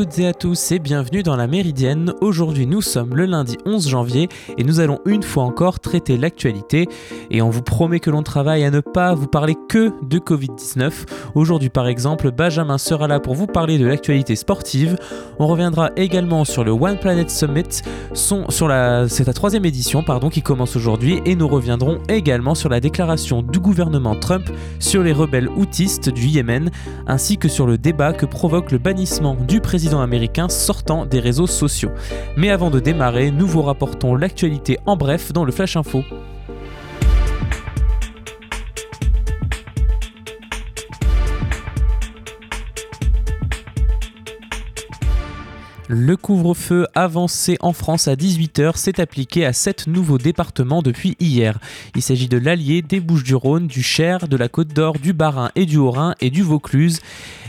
toutes et à tous et bienvenue dans la Méridienne. Aujourd'hui nous sommes le lundi 11 janvier et nous allons une fois encore traiter l'actualité et on vous promet que l'on travaille à ne pas vous parler que de Covid-19. Aujourd'hui par exemple, Benjamin sera là pour vous parler de l'actualité sportive. On reviendra également sur le One Planet Summit, c'est la troisième édition pardon, qui commence aujourd'hui et nous reviendrons également sur la déclaration du gouvernement Trump sur les rebelles houtistes du Yémen ainsi que sur le débat que provoque le bannissement du président américain sortant des réseaux sociaux. Mais avant de démarrer, nous vous rapportons l'actualité en bref dans le Flash Info. Le couvre-feu avancé en France à 18h s'est appliqué à 7 nouveaux départements depuis hier. Il s'agit de l'Allier, des Bouches-du-Rhône, du Cher, de la Côte d'Or, du Bas-Rhin et du Haut-Rhin et du Vaucluse.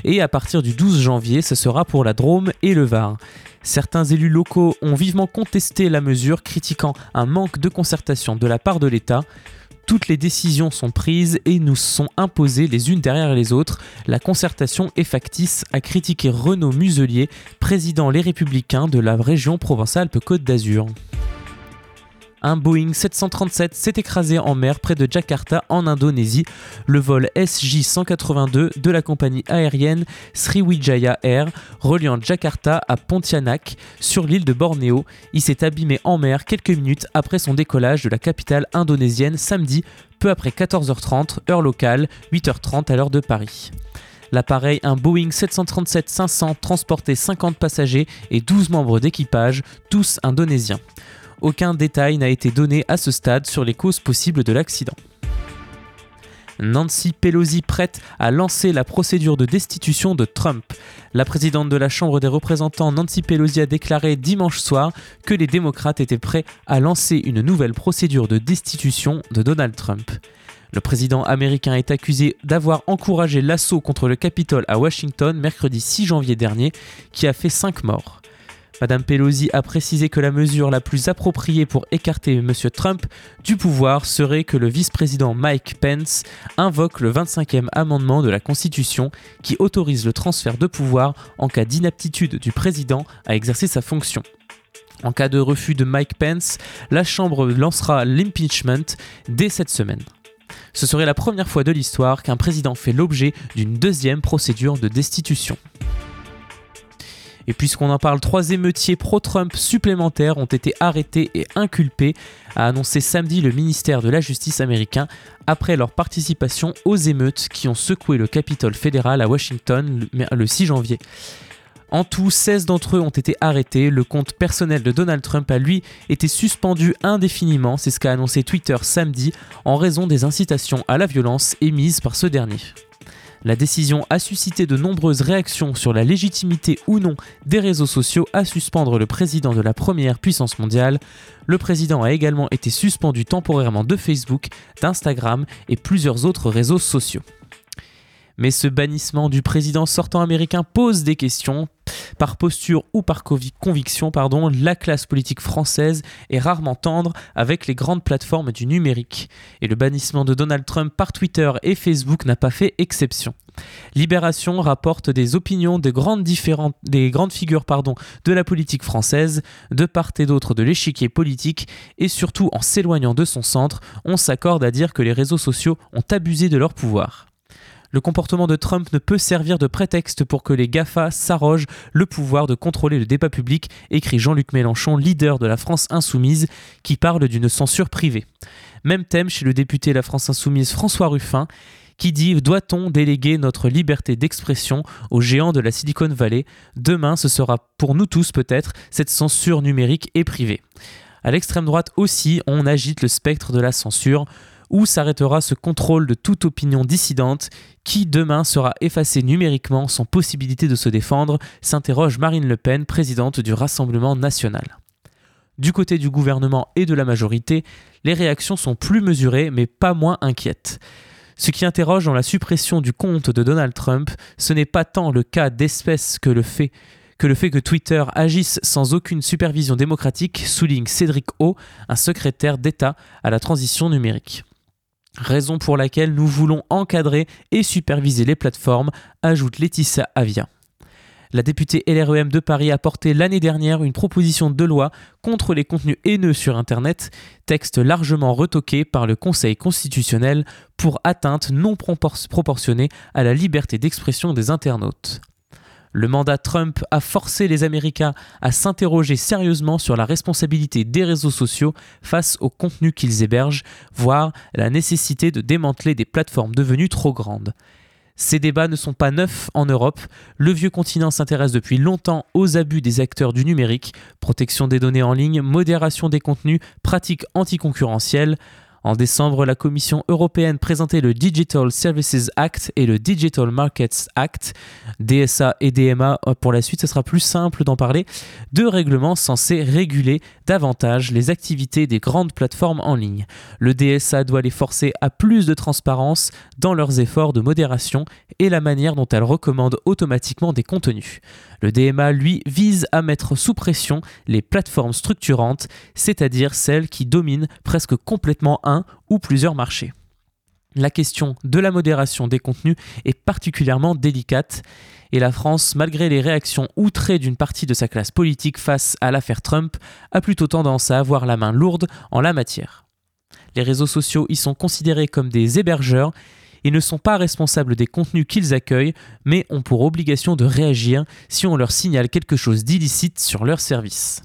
Et à partir du 12 janvier, ce sera pour la Drôme et le Var. Certains élus locaux ont vivement contesté la mesure, critiquant un manque de concertation de la part de l'État. Toutes les décisions sont prises et nous sont imposées les unes derrière les autres. La concertation est factice, a critiqué Renaud Muselier, président Les Républicains de la région Provence-Alpes-Côte d'Azur. Un Boeing 737 s'est écrasé en mer près de Jakarta en Indonésie. Le vol SJ-182 de la compagnie aérienne Sriwijaya Air reliant Jakarta à Pontianak sur l'île de Bornéo. Il s'est abîmé en mer quelques minutes après son décollage de la capitale indonésienne samedi, peu après 14h30 heure locale, 8h30 à l'heure de Paris. L'appareil, un Boeing 737-500, transportait 50 passagers et 12 membres d'équipage, tous indonésiens. Aucun détail n'a été donné à ce stade sur les causes possibles de l'accident. Nancy Pelosi prête à lancer la procédure de destitution de Trump. La présidente de la Chambre des représentants, Nancy Pelosi, a déclaré dimanche soir que les démocrates étaient prêts à lancer une nouvelle procédure de destitution de Donald Trump. Le président américain est accusé d'avoir encouragé l'assaut contre le Capitole à Washington mercredi 6 janvier dernier, qui a fait 5 morts. Madame Pelosi a précisé que la mesure la plus appropriée pour écarter M. Trump du pouvoir serait que le vice-président Mike Pence invoque le 25e amendement de la Constitution qui autorise le transfert de pouvoir en cas d'inaptitude du président à exercer sa fonction. En cas de refus de Mike Pence, la Chambre lancera l'impeachment dès cette semaine. Ce serait la première fois de l'histoire qu'un président fait l'objet d'une deuxième procédure de destitution. Et puisqu'on en parle, trois émeutiers pro-Trump supplémentaires ont été arrêtés et inculpés, a annoncé samedi le ministère de la Justice américain après leur participation aux émeutes qui ont secoué le Capitole fédéral à Washington le 6 janvier. En tout, 16 d'entre eux ont été arrêtés. Le compte personnel de Donald Trump a lui été suspendu indéfiniment, c'est ce qu'a annoncé Twitter samedi, en raison des incitations à la violence émises par ce dernier. La décision a suscité de nombreuses réactions sur la légitimité ou non des réseaux sociaux à suspendre le président de la première puissance mondiale. Le président a également été suspendu temporairement de Facebook, d'Instagram et plusieurs autres réseaux sociaux. Mais ce bannissement du président sortant américain pose des questions. Par posture ou par conviction, pardon, la classe politique française est rarement tendre avec les grandes plateformes du numérique. Et le bannissement de Donald Trump par Twitter et Facebook n'a pas fait exception. Libération rapporte des opinions des grandes, des grandes figures de la politique française, de part et d'autre de l'échiquier politique, et surtout en s'éloignant de son centre, on s'accorde à dire que les réseaux sociaux ont abusé de leur pouvoir. Le comportement de Trump ne peut servir de prétexte pour que les GAFA s'arrogent le pouvoir de contrôler le débat public, écrit Jean-Luc Mélenchon, leader de la France insoumise, qui parle d'une censure privée. Même thème chez le député La France insoumise François Ruffin, qui dit Doit-on déléguer notre liberté d'expression aux géants de la Silicon Valley? Demain, ce sera pour nous tous peut-être cette censure numérique et privée. À l'extrême droite aussi, on agite le spectre de la censure. Où s'arrêtera ce contrôle de toute opinion dissidente qui demain sera effacé numériquement sans possibilité de se défendre s'interroge Marine Le Pen, présidente du Rassemblement national. Du côté du gouvernement et de la majorité, les réactions sont plus mesurées mais pas moins inquiètes. Ce qui interroge dans la suppression du compte de Donald Trump, ce n'est pas tant le cas d'espèce que le fait que le fait que Twitter agisse sans aucune supervision démocratique, souligne Cédric O, un secrétaire d'État à la transition numérique. Raison pour laquelle nous voulons encadrer et superviser les plateformes, ajoute Laetitia Avia. La députée LREM de Paris a porté l'année dernière une proposition de loi contre les contenus haineux sur Internet, texte largement retoqué par le Conseil constitutionnel pour atteinte non proportionnée à la liberté d'expression des internautes. Le mandat Trump a forcé les Américains à s'interroger sérieusement sur la responsabilité des réseaux sociaux face au contenu qu'ils hébergent, voire la nécessité de démanteler des plateformes devenues trop grandes. Ces débats ne sont pas neufs en Europe. Le vieux continent s'intéresse depuis longtemps aux abus des acteurs du numérique, protection des données en ligne, modération des contenus, pratiques anticoncurrentielles. En décembre, la Commission européenne présentait le Digital Services Act et le Digital Markets Act, DSA et DMA. Pour la suite, ce sera plus simple d'en parler. Deux règlements censés réguler davantage les activités des grandes plateformes en ligne. Le DSA doit les forcer à plus de transparence dans leurs efforts de modération et la manière dont elles recommandent automatiquement des contenus. Le DMA, lui, vise à mettre sous pression les plateformes structurantes, c'est-à-dire celles qui dominent presque complètement un ou plusieurs marchés. La question de la modération des contenus est particulièrement délicate et la France, malgré les réactions outrées d'une partie de sa classe politique face à l'affaire Trump, a plutôt tendance à avoir la main lourde en la matière. Les réseaux sociaux y sont considérés comme des hébergeurs ils ne sont pas responsables des contenus qu'ils accueillent, mais ont pour obligation de réagir si on leur signale quelque chose d'illicite sur leur service.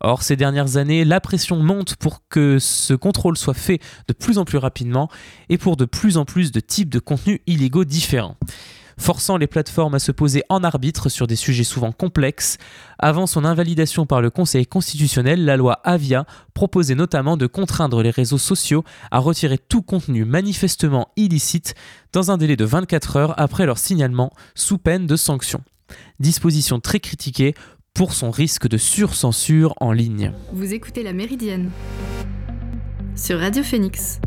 Or, ces dernières années, la pression monte pour que ce contrôle soit fait de plus en plus rapidement et pour de plus en plus de types de contenus illégaux différents forçant les plateformes à se poser en arbitre sur des sujets souvent complexes. Avant son invalidation par le Conseil constitutionnel, la loi Avia proposait notamment de contraindre les réseaux sociaux à retirer tout contenu manifestement illicite dans un délai de 24 heures après leur signalement, sous peine de sanctions. Disposition très critiquée pour son risque de surcensure en ligne. Vous écoutez La Méridienne sur Radio Phoenix.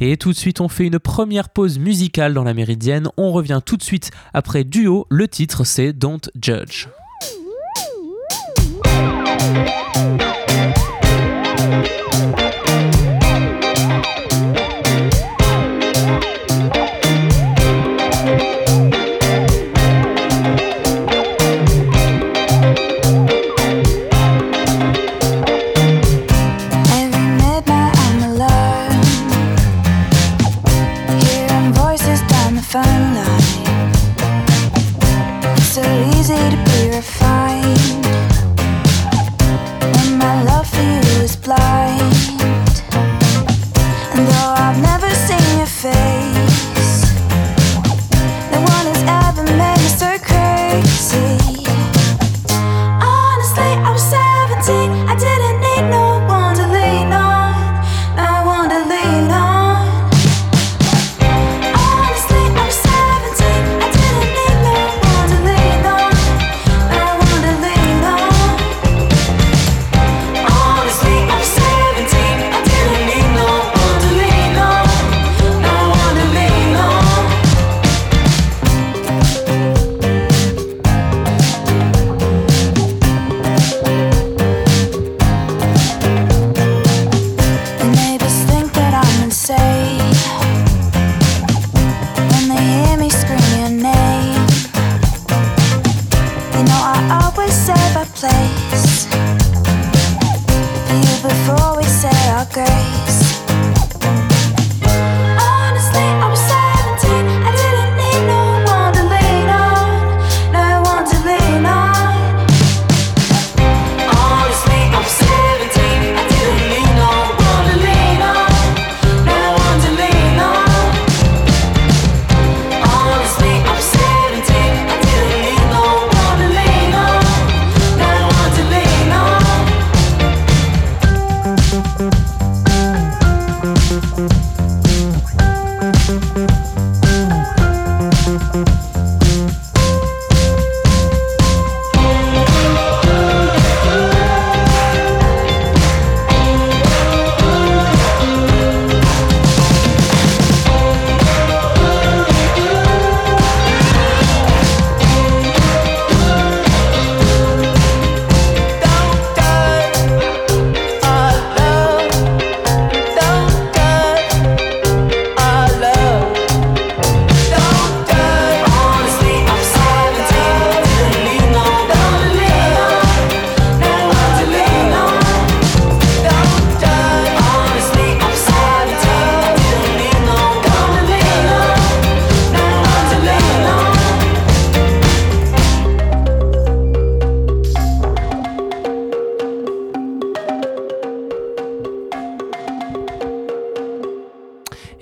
Et tout de suite, on fait une première pause musicale dans la méridienne. On revient tout de suite après Duo. Le titre, c'est Don't Judge.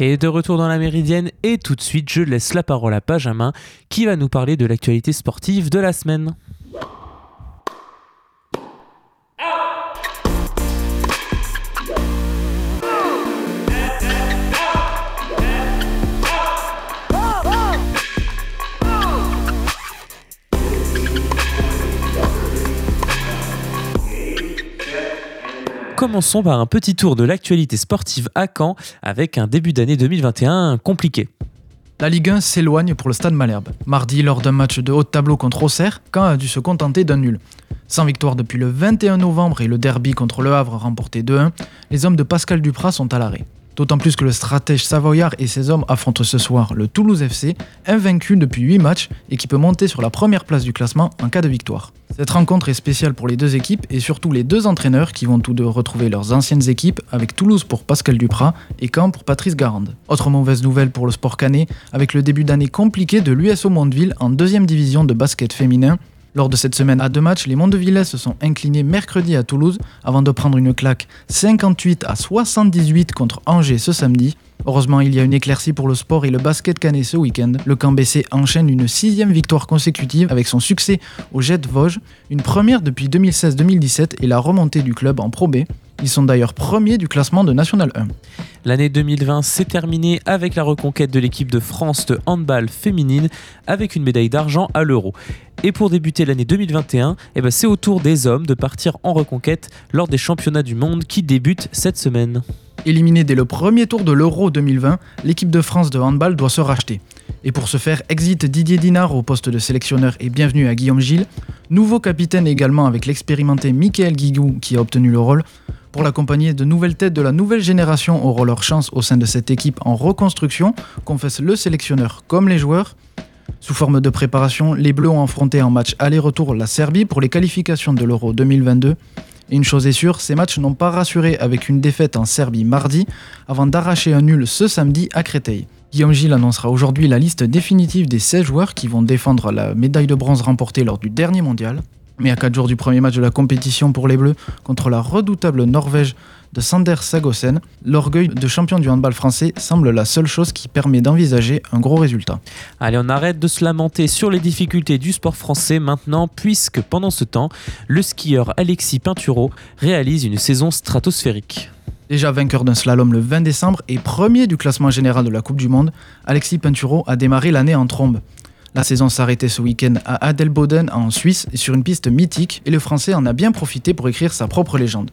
Et de retour dans la méridienne, et tout de suite, je laisse la parole à Benjamin qui va nous parler de l'actualité sportive de la semaine. Commençons par un petit tour de l'actualité sportive à Caen avec un début d'année 2021 compliqué. La Ligue 1 s'éloigne pour le Stade Malherbe. Mardi, lors d'un match de haut tableau contre Auxerre, Caen a dû se contenter d'un nul. Sans victoire depuis le 21 novembre et le derby contre Le Havre remporté 2-1, les hommes de Pascal Duprat sont à l'arrêt. D'autant plus que le stratège savoyard et ses hommes affrontent ce soir le Toulouse FC, invaincu depuis 8 matchs et qui peut monter sur la première place du classement en cas de victoire. Cette rencontre est spéciale pour les deux équipes et surtout les deux entraîneurs qui vont tous deux retrouver leurs anciennes équipes avec Toulouse pour Pascal Duprat et Caen pour Patrice Garande. Autre mauvaise nouvelle pour le sport canet avec le début d'année compliqué de l'USO Mondeville en deuxième division de basket féminin lors de cette semaine à deux matchs, les Mondevillais se sont inclinés mercredi à Toulouse avant de prendre une claque 58 à 78 contre Angers ce samedi. Heureusement, il y a une éclaircie pour le sport et le basket canet ce week-end. Le camp BC enchaîne une sixième victoire consécutive avec son succès au Jet Vosges, une première depuis 2016-2017 et la remontée du club en Pro B. Ils sont d'ailleurs premiers du classement de National 1. L'année 2020 s'est terminée avec la reconquête de l'équipe de France de handball féminine avec une médaille d'argent à l'euro. Et pour débuter l'année 2021, eh ben c'est au tour des hommes de partir en reconquête lors des championnats du monde qui débutent cette semaine. Éliminée dès le premier tour de l'Euro 2020, l'équipe de France de handball doit se racheter. Et pour ce faire, exit Didier Dinard au poste de sélectionneur et bienvenue à Guillaume Gilles, nouveau capitaine également avec l'expérimenté Michael Guigou qui a obtenu le rôle. Pour l'accompagner, de nouvelles têtes de la nouvelle génération auront leur chance au sein de cette équipe en reconstruction, confesse le sélectionneur comme les joueurs. Sous forme de préparation, les Bleus ont affronté en match aller-retour la Serbie pour les qualifications de l'Euro 2022. Et une chose est sûre, ces matchs n'ont pas rassuré avec une défaite en Serbie mardi, avant d'arracher un nul ce samedi à Créteil. Guillaume Gilles annoncera aujourd'hui la liste définitive des 16 joueurs qui vont défendre la médaille de bronze remportée lors du dernier mondial. Mais à 4 jours du premier match de la compétition pour les Bleus contre la redoutable Norvège de Sander Sagosen, l'orgueil de champion du handball français semble la seule chose qui permet d'envisager un gros résultat. Allez, on arrête de se lamenter sur les difficultés du sport français maintenant, puisque pendant ce temps, le skieur Alexis Pinturo réalise une saison stratosphérique. Déjà vainqueur d'un slalom le 20 décembre et premier du classement général de la Coupe du Monde, Alexis Pinturo a démarré l'année en trombe. La saison s'arrêtait ce week-end à Adelboden en Suisse sur une piste mythique et le français en a bien profité pour écrire sa propre légende.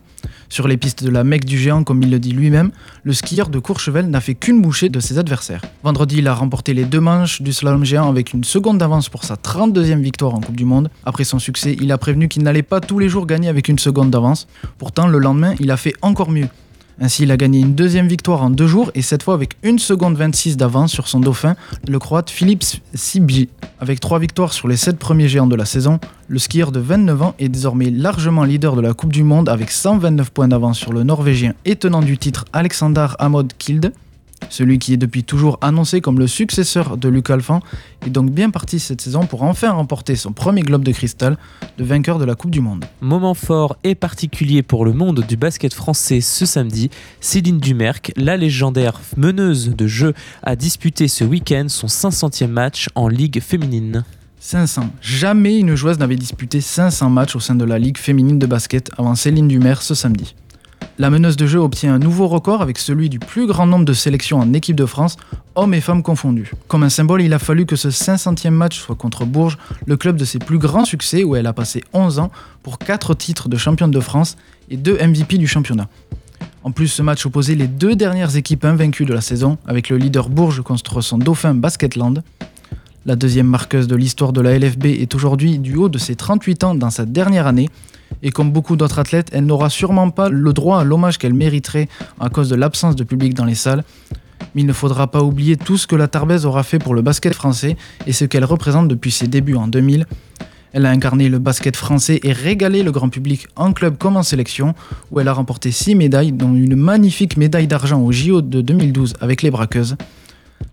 Sur les pistes de la Mecque du géant comme il le dit lui-même, le skieur de Courchevel n'a fait qu'une bouchée de ses adversaires. Vendredi, il a remporté les deux manches du slalom géant avec une seconde d'avance pour sa 32e victoire en Coupe du Monde. Après son succès, il a prévenu qu'il n'allait pas tous les jours gagner avec une seconde d'avance. Pourtant, le lendemain, il a fait encore mieux. Ainsi, il a gagné une deuxième victoire en deux jours et cette fois avec une seconde 26 d'avance sur son dauphin, le croate Philippe Sibji. Avec trois victoires sur les sept premiers géants de la saison, le skieur de 29 ans est désormais largement leader de la Coupe du Monde avec 129 points d'avance sur le Norvégien et tenant du titre Alexander Amod Kilde celui qui est depuis toujours annoncé comme le successeur de Luc Alphand est donc bien parti cette saison pour enfin remporter son premier globe de cristal de vainqueur de la Coupe du Monde. Moment fort et particulier pour le monde du basket français ce samedi, Céline Dumerc, la légendaire meneuse de jeu, a disputé ce week-end son 500e match en Ligue féminine. 500. Jamais une joueuse n'avait disputé 500 matchs au sein de la Ligue féminine de basket avant Céline Dumerc ce samedi. La meneuse de jeu obtient un nouveau record avec celui du plus grand nombre de sélections en équipe de France, hommes et femmes confondus. Comme un symbole, il a fallu que ce 500e match soit contre Bourges, le club de ses plus grands succès où elle a passé 11 ans pour 4 titres de championne de France et 2 MVP du championnat. En plus, ce match opposait les deux dernières équipes invaincues de la saison, avec le leader Bourges contre son dauphin Basketland. La deuxième marqueuse de l'histoire de la LFB est aujourd'hui, du haut de ses 38 ans dans sa dernière année, et comme beaucoup d'autres athlètes, elle n'aura sûrement pas le droit à l'hommage qu'elle mériterait à cause de l'absence de public dans les salles. Mais il ne faudra pas oublier tout ce que la Tarbèze aura fait pour le basket français et ce qu'elle représente depuis ses débuts en 2000. Elle a incarné le basket français et régalé le grand public en club comme en sélection, où elle a remporté 6 médailles, dont une magnifique médaille d'argent au JO de 2012 avec les braqueuses.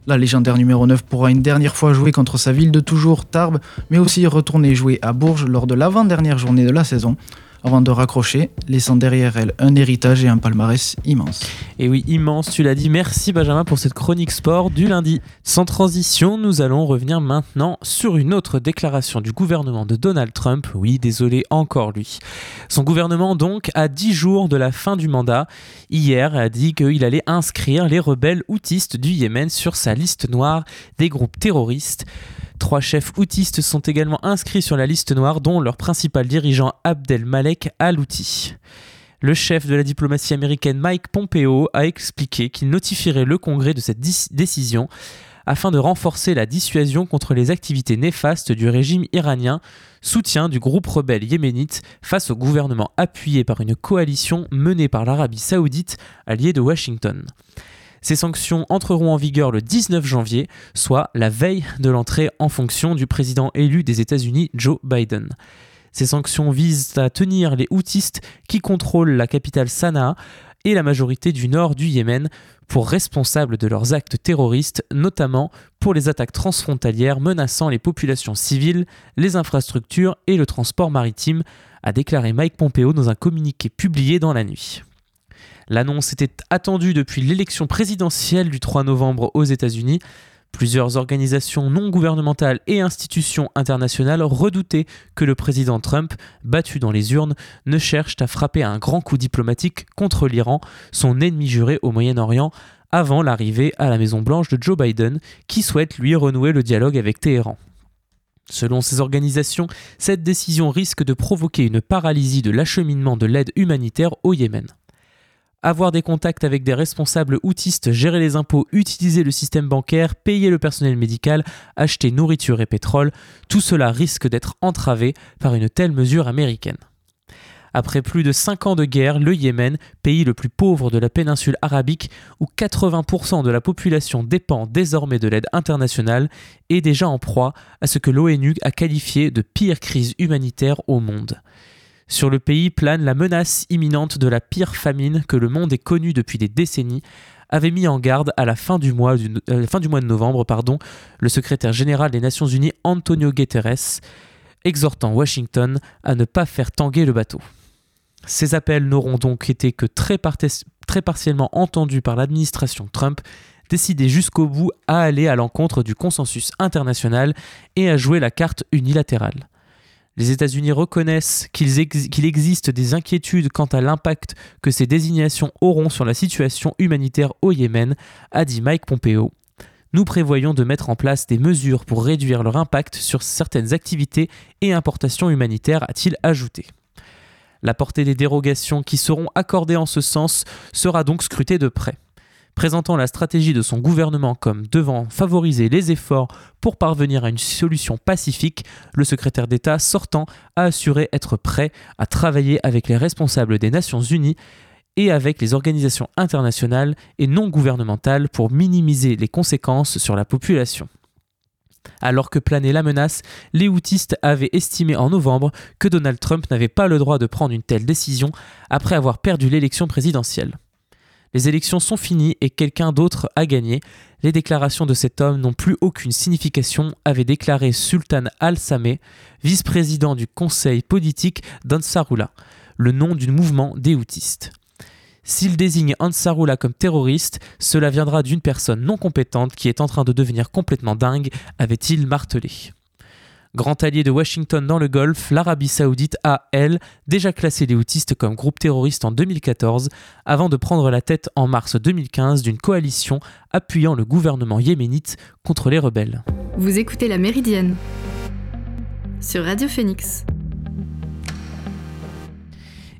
La légendaire numéro 9 pourra une dernière fois jouer contre sa ville de toujours, Tarbes, mais aussi retourner jouer à Bourges lors de l'avant-dernière journée de la saison, avant de raccrocher, laissant derrière elle un héritage et un palmarès immense. Et oui, immense, tu l'as dit. Merci Benjamin pour cette chronique sport du lundi. Sans transition, nous allons revenir maintenant sur une autre déclaration du gouvernement de Donald Trump. Oui, désolé, encore lui. Son gouvernement, donc, à 10 jours de la fin du mandat, hier a dit qu'il allait inscrire les rebelles houtistes du Yémen sur sa liste noire des groupes terroristes. Trois chefs houtistes sont également inscrits sur la liste noire, dont leur principal dirigeant Abdel Malek al-Houthi. Le chef de la diplomatie américaine Mike Pompeo a expliqué qu'il notifierait le Congrès de cette décision afin de renforcer la dissuasion contre les activités néfastes du régime iranien, soutien du groupe rebelle yéménite face au gouvernement appuyé par une coalition menée par l'Arabie saoudite, alliée de Washington. Ces sanctions entreront en vigueur le 19 janvier, soit la veille de l'entrée en fonction du président élu des États-Unis, Joe Biden. Ces sanctions visent à tenir les houtistes qui contrôlent la capitale Sanaa et la majorité du nord du Yémen pour responsables de leurs actes terroristes, notamment pour les attaques transfrontalières menaçant les populations civiles, les infrastructures et le transport maritime, a déclaré Mike Pompeo dans un communiqué publié dans la nuit. L'annonce était attendue depuis l'élection présidentielle du 3 novembre aux États-Unis. Plusieurs organisations non gouvernementales et institutions internationales redoutaient que le président Trump, battu dans les urnes, ne cherche à frapper un grand coup diplomatique contre l'Iran, son ennemi juré au Moyen-Orient, avant l'arrivée à la Maison-Blanche de Joe Biden, qui souhaite lui renouer le dialogue avec Téhéran. Selon ces organisations, cette décision risque de provoquer une paralysie de l'acheminement de l'aide humanitaire au Yémen avoir des contacts avec des responsables outistes, gérer les impôts, utiliser le système bancaire, payer le personnel médical, acheter nourriture et pétrole, tout cela risque d'être entravé par une telle mesure américaine. Après plus de 5 ans de guerre, le Yémen, pays le plus pauvre de la péninsule arabique, où 80% de la population dépend désormais de l'aide internationale, est déjà en proie à ce que l'ONU a qualifié de pire crise humanitaire au monde. Sur le pays plane la menace imminente de la pire famine que le monde ait connue depuis des décennies, avait mis en garde à la fin du mois, euh, de novembre le secrétaire général des Nations Unies Antonio Guterres, exhortant Washington à ne pas faire tanguer le bateau. Ces appels n'auront donc été que très partiellement entendus par l'administration Trump, décidée jusqu'au bout à aller à l'encontre du consensus international et à jouer la carte unilatérale. Les États-Unis reconnaissent qu'il existe des inquiétudes quant à l'impact que ces désignations auront sur la situation humanitaire au Yémen, a dit Mike Pompeo. Nous prévoyons de mettre en place des mesures pour réduire leur impact sur certaines activités et importations humanitaires, a-t-il ajouté. La portée des dérogations qui seront accordées en ce sens sera donc scrutée de près présentant la stratégie de son gouvernement comme devant favoriser les efforts pour parvenir à une solution pacifique, le secrétaire d'État sortant a assuré être prêt à travailler avec les responsables des Nations Unies et avec les organisations internationales et non gouvernementales pour minimiser les conséquences sur la population. Alors que planait la menace, les houtistes avaient estimé en novembre que Donald Trump n'avait pas le droit de prendre une telle décision après avoir perdu l'élection présidentielle. Les élections sont finies et quelqu'un d'autre a gagné. Les déclarations de cet homme n'ont plus aucune signification, avait déclaré Sultan al-Sameh, vice-président du conseil politique d'Ansarullah, le nom du mouvement des houtistes. S'il désigne Ansarullah comme terroriste, cela viendra d'une personne non compétente qui est en train de devenir complètement dingue, avait-il martelé. Grand allié de Washington dans le Golfe, l'Arabie saoudite a, elle, déjà classé les houtistes comme groupe terroriste en 2014, avant de prendre la tête en mars 2015 d'une coalition appuyant le gouvernement yéménite contre les rebelles. Vous écoutez La Méridienne sur Radio Phoenix.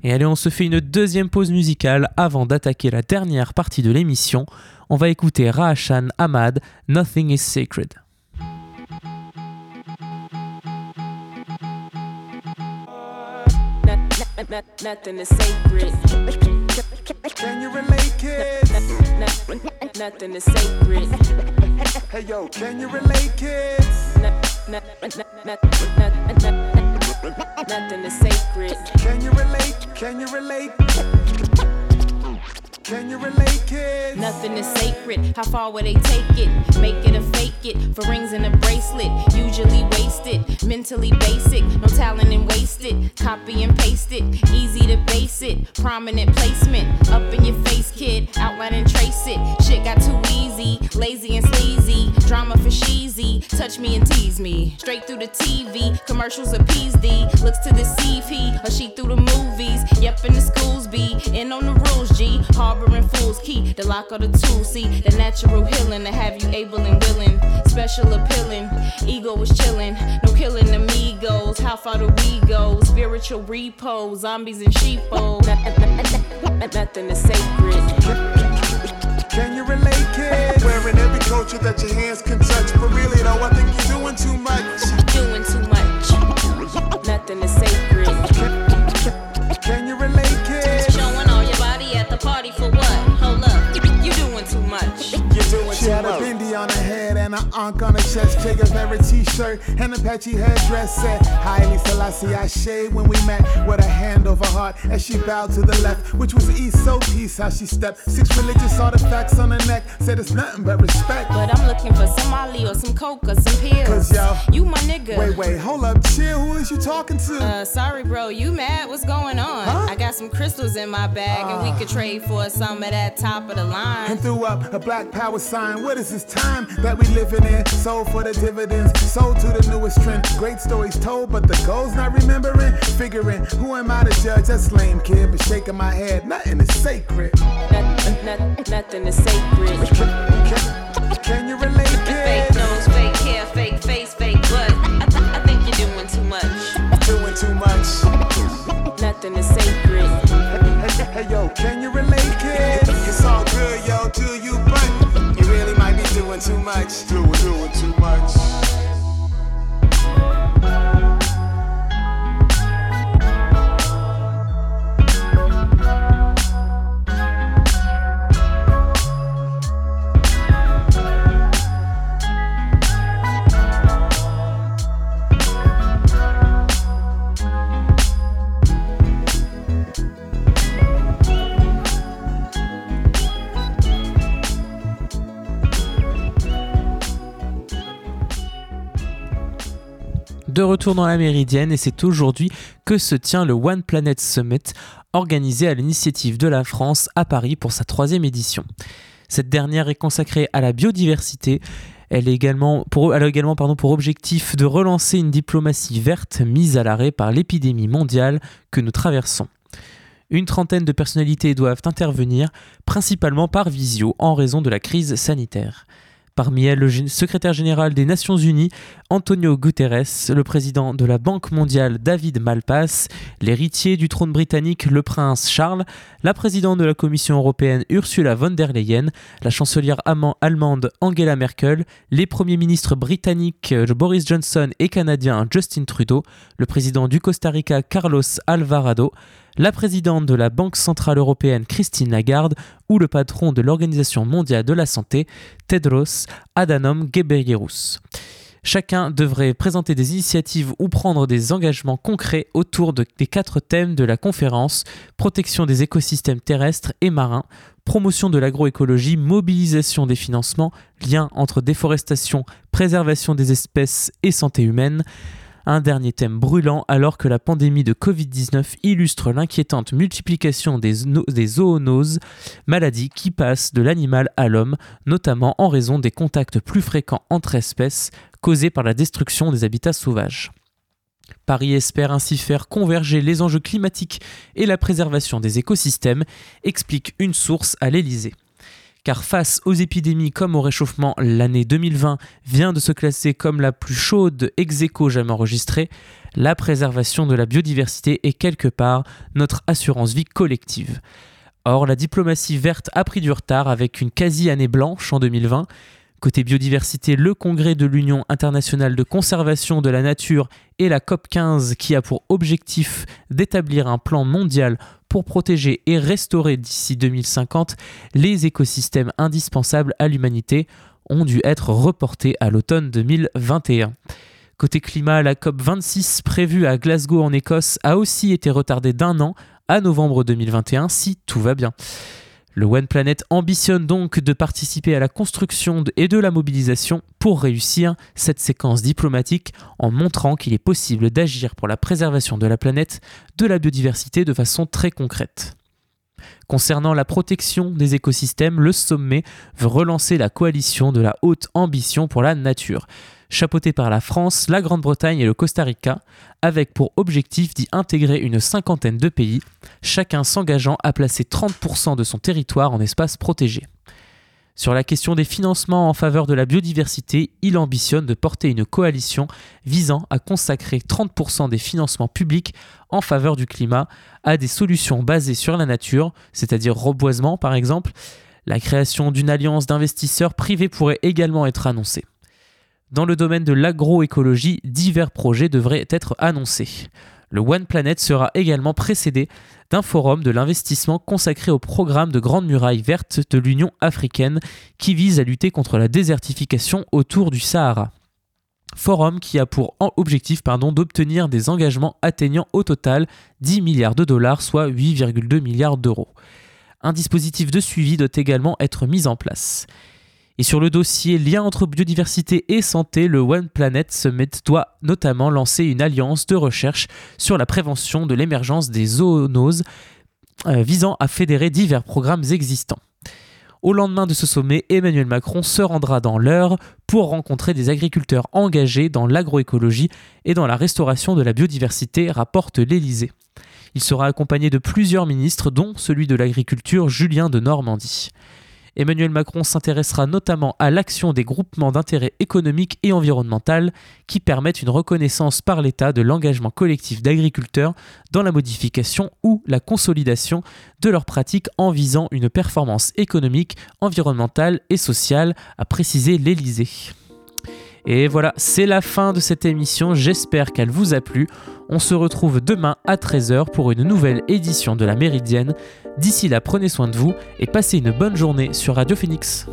Et allez, on se fait une deuxième pause musicale avant d'attaquer la dernière partie de l'émission. On va écouter Rahashan Ahmad, Nothing is Sacred. Nothing is sacred. Can you relate, kids? Nothing is sacred. Hey yo, can you relate, kids? Nothing is sacred. Can you relate? Can you relate? Can you relate, kids? Nothing is sacred. How far will they take it? Make it or fake it. For rings and a bracelet. Usually wasted. Mentally basic. No talent and wasted. Copy and paste it, easy to base it. Prominent placement, up in your face, kid. Outline and trace it. Shit got too easy, lazy and sleazy. Drama for sheezy, touch me and tease me. Straight through the TV, commercials appease thee. Looks to deceive he or she through the movies. Yep, in the schools be in on the rules, G. Harboring fools, key the lock or the tool. See the natural healing to have you able and willing. Special appealing, ego was chilling. No killing amigos. How far do we go? Spiritual repo, zombies and sheepo. Nothing is sacred. Can you relate, kid? Wearing every culture that your hands can touch. But really, though, I think you're doing too much. Doing too much. Nothing is sacred. Can you relate, and an ankh on her chest. Che Guevara t-shirt and a patchy headdress set. Highly Selassie, I shade when we met with a hand over heart as she bowed to the left, which was east, so peace how she stepped. Six religious artifacts on her neck said it's nothing but respect. But I'm looking for some Molly or some coke or some pills. Cause yo, you my nigga. Wait, wait, hold up, chill. Who is you talking to? Uh, sorry, bro, you mad? What's going on? Huh? I got some crystals in my bag, and we could trade for some of that top of the line. And threw up a black power sign. What is this time that we living in? Sold for the dividends, sold to the newest trend. Great stories told, but the goals not remembering. Figuring, who am I to judge? That's lame, kid. But shaking my head, nothing is sacred. Nothing, nothing, nothing is sacred. Can, can you relate, kid? Fake nose, fake hair, fake face, fake butt. I, th- I think you're doing too much. Doing too much. Nothing is sacred. Hey, hey, yo, can you relate, kid? It's all good, yo, do you, too much. Doing, doing too much. Retour dans la Méridienne et c'est aujourd'hui que se tient le One Planet Summit organisé à l'initiative de la France à Paris pour sa troisième édition. Cette dernière est consacrée à la biodiversité. Elle, est également pour, a également pour objectif de relancer une diplomatie verte mise à l'arrêt par l'épidémie mondiale que nous traversons. Une trentaine de personnalités doivent intervenir, principalement par visio, en raison de la crise sanitaire. Parmi elles, le secrétaire général des Nations Unies, Antonio Guterres, le président de la Banque mondiale, David Malpass, l'héritier du trône britannique, le prince Charles, la présidente de la Commission européenne, Ursula von der Leyen, la chancelière allemande, Angela Merkel, les premiers ministres britanniques, Boris Johnson et canadien, Justin Trudeau, le président du Costa Rica, Carlos Alvarado, la présidente de la Banque Centrale Européenne Christine Lagarde ou le patron de l'Organisation mondiale de la santé Tedros Adhanom Ghebreyesus. Chacun devrait présenter des initiatives ou prendre des engagements concrets autour de, des quatre thèmes de la conférence. Protection des écosystèmes terrestres et marins, promotion de l'agroécologie, mobilisation des financements, lien entre déforestation, préservation des espèces et santé humaine, un dernier thème brûlant alors que la pandémie de Covid-19 illustre l'inquiétante multiplication des, zoonoses, maladies qui passent de l'animal à l'homme, notamment en raison des contacts plus fréquents entre espèces causés par la destruction des habitats sauvages. Paris espère ainsi faire converger les enjeux climatiques et la préservation des écosystèmes, explique une source à l'Élysée car face aux épidémies comme au réchauffement, l'année 2020 vient de se classer comme la plus chaude ex jamais enregistrée, la préservation de la biodiversité est quelque part notre assurance vie collective. Or, la diplomatie verte a pris du retard avec une quasi-année blanche en 2020. Côté biodiversité, le congrès de l'Union internationale de conservation de la nature et la COP15 qui a pour objectif d'établir un plan mondial pour protéger et restaurer d'ici 2050 les écosystèmes indispensables à l'humanité ont dû être reportés à l'automne 2021. Côté climat, la COP26 prévue à Glasgow en Écosse a aussi été retardée d'un an à novembre 2021 si tout va bien. Le One Planet ambitionne donc de participer à la construction et de la mobilisation pour réussir cette séquence diplomatique en montrant qu'il est possible d'agir pour la préservation de la planète, de la biodiversité de façon très concrète. Concernant la protection des écosystèmes, le sommet veut relancer la coalition de la haute ambition pour la nature, chapeautée par la France, la Grande-Bretagne et le Costa Rica, avec pour objectif d'y intégrer une cinquantaine de pays, chacun s'engageant à placer 30% de son territoire en espace protégé. Sur la question des financements en faveur de la biodiversité, il ambitionne de porter une coalition visant à consacrer 30% des financements publics en faveur du climat à des solutions basées sur la nature, c'est-à-dire reboisement par exemple. La création d'une alliance d'investisseurs privés pourrait également être annoncée. Dans le domaine de l'agroécologie, divers projets devraient être annoncés. Le One Planet sera également précédé d'un forum de l'investissement consacré au programme de Grande Muraille Verte de l'Union africaine qui vise à lutter contre la désertification autour du Sahara. Forum qui a pour objectif d'obtenir des engagements atteignant au total 10 milliards de dollars, soit 8,2 milliards d'euros. Un dispositif de suivi doit également être mis en place. Et sur le dossier lien entre biodiversité et santé, le One Planet Summit doit notamment lancer une alliance de recherche sur la prévention de l'émergence des zoonoses euh, visant à fédérer divers programmes existants. Au lendemain de ce sommet, Emmanuel Macron se rendra dans l'heure pour rencontrer des agriculteurs engagés dans l'agroécologie et dans la restauration de la biodiversité, rapporte l'Élysée. Il sera accompagné de plusieurs ministres, dont celui de l'agriculture Julien de Normandie. Emmanuel Macron s'intéressera notamment à l'action des groupements d'intérêt économique et environnemental qui permettent une reconnaissance par l'État de l'engagement collectif d'agriculteurs dans la modification ou la consolidation de leurs pratiques en visant une performance économique, environnementale et sociale, a précisé l'Élysée. Et voilà, c'est la fin de cette émission, j'espère qu'elle vous a plu. On se retrouve demain à 13h pour une nouvelle édition de la Méridienne. D'ici là, prenez soin de vous et passez une bonne journée sur Radio Phoenix.